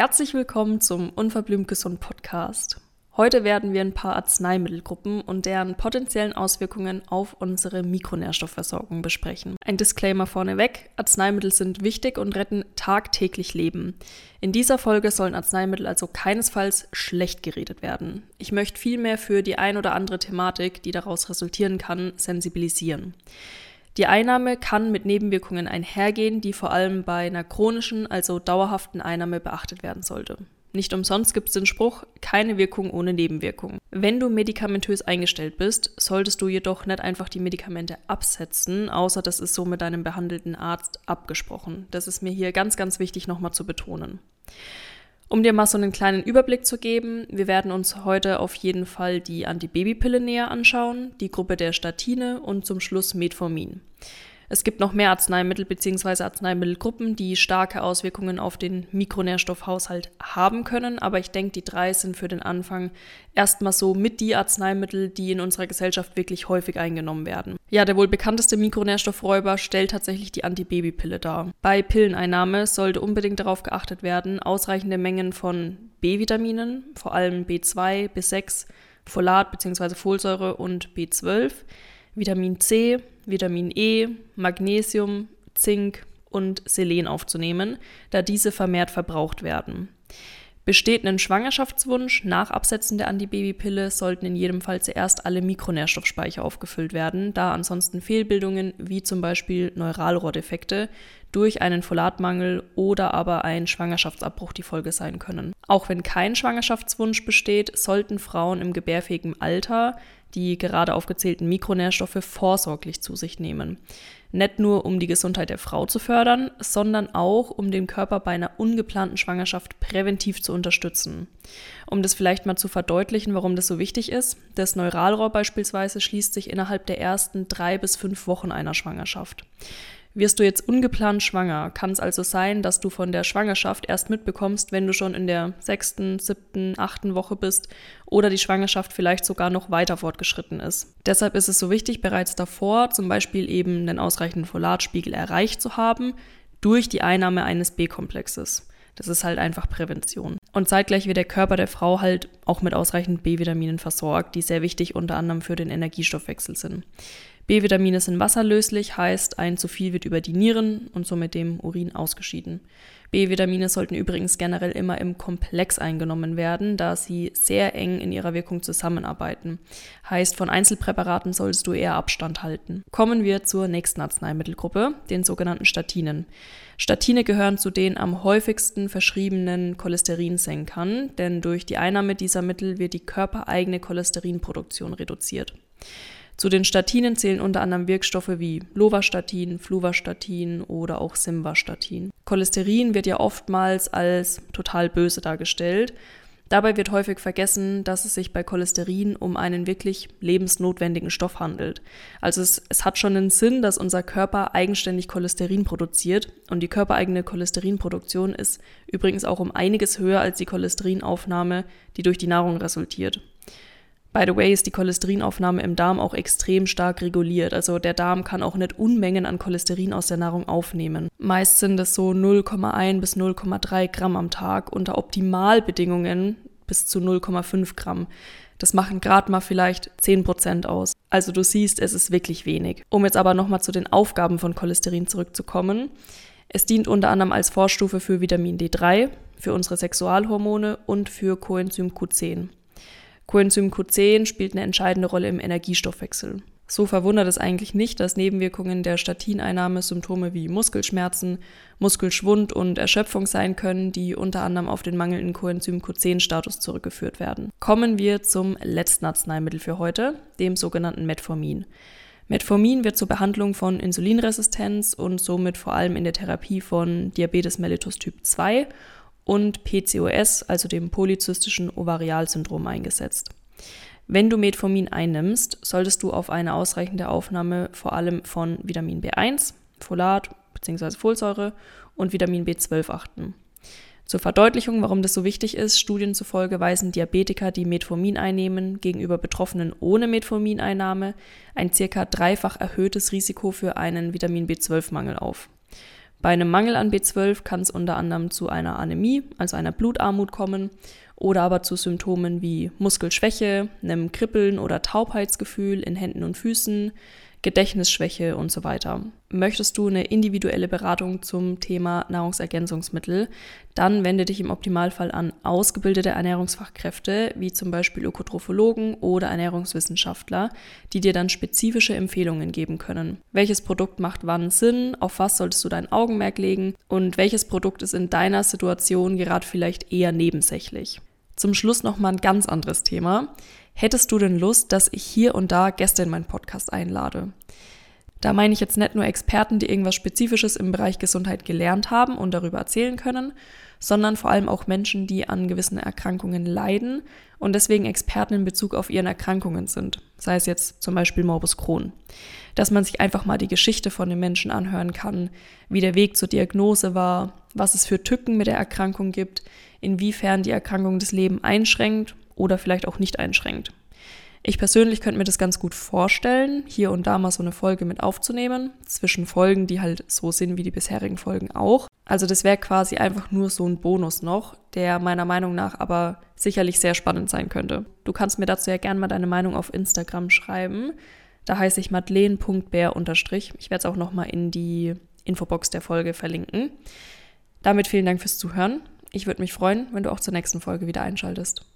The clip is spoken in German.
Herzlich willkommen zum Unverblümt Gesund Podcast. Heute werden wir ein paar Arzneimittelgruppen und deren potenziellen Auswirkungen auf unsere Mikronährstoffversorgung besprechen. Ein Disclaimer vorneweg: Arzneimittel sind wichtig und retten tagtäglich Leben. In dieser Folge sollen Arzneimittel also keinesfalls schlecht geredet werden. Ich möchte vielmehr für die ein oder andere Thematik, die daraus resultieren kann, sensibilisieren. Die Einnahme kann mit Nebenwirkungen einhergehen, die vor allem bei einer chronischen, also dauerhaften Einnahme beachtet werden sollte. Nicht umsonst gibt es den Spruch, keine Wirkung ohne Nebenwirkung. Wenn du medikamentös eingestellt bist, solltest du jedoch nicht einfach die Medikamente absetzen, außer das ist so mit deinem behandelten Arzt abgesprochen. Das ist mir hier ganz, ganz wichtig nochmal zu betonen. Um dir mal so einen kleinen Überblick zu geben, wir werden uns heute auf jeden Fall die Antibabypille näher anschauen, die Gruppe der Statine und zum Schluss Metformin. Es gibt noch mehr Arzneimittel bzw. Arzneimittelgruppen, die starke Auswirkungen auf den Mikronährstoffhaushalt haben können, aber ich denke, die drei sind für den Anfang erstmal so mit die Arzneimittel, die in unserer Gesellschaft wirklich häufig eingenommen werden. Ja, der wohl bekannteste Mikronährstoffräuber stellt tatsächlich die Antibabypille dar. Bei Pilleneinnahme sollte unbedingt darauf geachtet werden, ausreichende Mengen von B-Vitaminen, vor allem B2, B6, Folat bzw. Folsäure und B12, Vitamin C, Vitamin E, Magnesium, Zink und Selen aufzunehmen, da diese vermehrt verbraucht werden. Besteht ein Schwangerschaftswunsch nach Absetzen der Antibabypille, sollten in jedem Fall zuerst alle Mikronährstoffspeicher aufgefüllt werden, da ansonsten Fehlbildungen wie zum Beispiel Neuralrohrdefekte durch einen Folatmangel oder aber ein Schwangerschaftsabbruch die Folge sein können. Auch wenn kein Schwangerschaftswunsch besteht, sollten Frauen im gebärfähigen Alter die gerade aufgezählten Mikronährstoffe vorsorglich zu sich nehmen. Nicht nur, um die Gesundheit der Frau zu fördern, sondern auch, um den Körper bei einer ungeplanten Schwangerschaft präventiv zu unterstützen. Um das vielleicht mal zu verdeutlichen, warum das so wichtig ist, das Neuralrohr beispielsweise schließt sich innerhalb der ersten drei bis fünf Wochen einer Schwangerschaft. Wirst du jetzt ungeplant schwanger, kann es also sein, dass du von der Schwangerschaft erst mitbekommst, wenn du schon in der sechsten, siebten, achten Woche bist oder die Schwangerschaft vielleicht sogar noch weiter fortgeschritten ist. Deshalb ist es so wichtig, bereits davor zum Beispiel eben den ausreichenden Folatspiegel erreicht zu haben durch die Einnahme eines B-Komplexes. Das ist halt einfach Prävention. Und zeitgleich wird der Körper der Frau halt auch mit ausreichend B-Vitaminen versorgt, die sehr wichtig unter anderem für den Energiestoffwechsel sind. B-Vitamine sind wasserlöslich, heißt ein zu viel wird über die Nieren und somit dem Urin ausgeschieden. B-Vitamine sollten übrigens generell immer im Komplex eingenommen werden, da sie sehr eng in ihrer Wirkung zusammenarbeiten. Heißt, von Einzelpräparaten solltest du eher Abstand halten. Kommen wir zur nächsten Arzneimittelgruppe, den sogenannten Statinen. Statine gehören zu den am häufigsten verschriebenen Cholesterinsenkern, denn durch die Einnahme dieser Mittel wird die körpereigene Cholesterinproduktion reduziert. Zu den Statinen zählen unter anderem Wirkstoffe wie Lovastatin, Fluvastatin oder auch Simvastatin. Cholesterin wird ja oftmals als total böse dargestellt. Dabei wird häufig vergessen, dass es sich bei Cholesterin um einen wirklich lebensnotwendigen Stoff handelt. Also es, es, hat schon einen Sinn, dass unser Körper eigenständig Cholesterin produziert und die körpereigene Cholesterinproduktion ist übrigens auch um einiges höher als die Cholesterinaufnahme, die durch die Nahrung resultiert. By the way ist die Cholesterinaufnahme im Darm auch extrem stark reguliert. Also der Darm kann auch nicht Unmengen an Cholesterin aus der Nahrung aufnehmen. Meist sind es so 0,1 bis 0,3 Gramm am Tag, unter Optimalbedingungen bis zu 0,5 Gramm. Das machen gerade mal vielleicht 10 Prozent aus. Also du siehst, es ist wirklich wenig. Um jetzt aber nochmal zu den Aufgaben von Cholesterin zurückzukommen. Es dient unter anderem als Vorstufe für Vitamin D3, für unsere Sexualhormone und für Coenzym Q10. Coenzym Q10 spielt eine entscheidende Rolle im Energiestoffwechsel. So verwundert es eigentlich nicht, dass Nebenwirkungen der Statineinnahme Symptome wie Muskelschmerzen, Muskelschwund und Erschöpfung sein können, die unter anderem auf den mangelnden Coenzym Q10-Status zurückgeführt werden. Kommen wir zum letzten Arzneimittel für heute, dem sogenannten Metformin. Metformin wird zur Behandlung von Insulinresistenz und somit vor allem in der Therapie von Diabetes mellitus Typ 2 und PCOS, also dem polyzystischen Ovarialsyndrom, eingesetzt. Wenn du Metformin einnimmst, solltest du auf eine ausreichende Aufnahme vor allem von Vitamin B1, Folat bzw. Folsäure und Vitamin B12 achten. Zur Verdeutlichung, warum das so wichtig ist, Studien zufolge weisen Diabetiker, die Metformin einnehmen, gegenüber Betroffenen ohne Metformineinnahme ein circa dreifach erhöhtes Risiko für einen Vitamin B12-Mangel auf. Bei einem Mangel an B12 kann es unter anderem zu einer Anämie, also einer Blutarmut kommen, oder aber zu Symptomen wie Muskelschwäche, einem Kribbeln oder Taubheitsgefühl in Händen und Füßen, Gedächtnisschwäche und so weiter. Möchtest du eine individuelle Beratung zum Thema Nahrungsergänzungsmittel, dann wende dich im Optimalfall an ausgebildete Ernährungsfachkräfte, wie zum Beispiel Ökotrophologen oder Ernährungswissenschaftler, die dir dann spezifische Empfehlungen geben können. Welches Produkt macht wann Sinn, auf was solltest du dein Augenmerk legen und welches Produkt ist in deiner Situation gerade vielleicht eher nebensächlich. Zum Schluss noch mal ein ganz anderes Thema. Hättest du denn Lust, dass ich hier und da Gäste in meinen Podcast einlade? Da meine ich jetzt nicht nur Experten, die irgendwas Spezifisches im Bereich Gesundheit gelernt haben und darüber erzählen können, sondern vor allem auch Menschen, die an gewissen Erkrankungen leiden und deswegen Experten in Bezug auf ihren Erkrankungen sind, sei es jetzt zum Beispiel Morbus Crohn. Dass man sich einfach mal die Geschichte von den Menschen anhören kann, wie der Weg zur Diagnose war, was es für Tücken mit der Erkrankung gibt, inwiefern die Erkrankung das Leben einschränkt oder vielleicht auch nicht einschränkt. Ich persönlich könnte mir das ganz gut vorstellen, hier und da mal so eine Folge mit aufzunehmen, zwischen Folgen, die halt so sind wie die bisherigen Folgen auch. Also das wäre quasi einfach nur so ein Bonus noch, der meiner Meinung nach aber sicherlich sehr spannend sein könnte. Du kannst mir dazu ja gerne mal deine Meinung auf Instagram schreiben. Da heiße ich madeleine.bär Ich werde es auch nochmal in die Infobox der Folge verlinken. Damit vielen Dank fürs Zuhören. Ich würde mich freuen, wenn du auch zur nächsten Folge wieder einschaltest.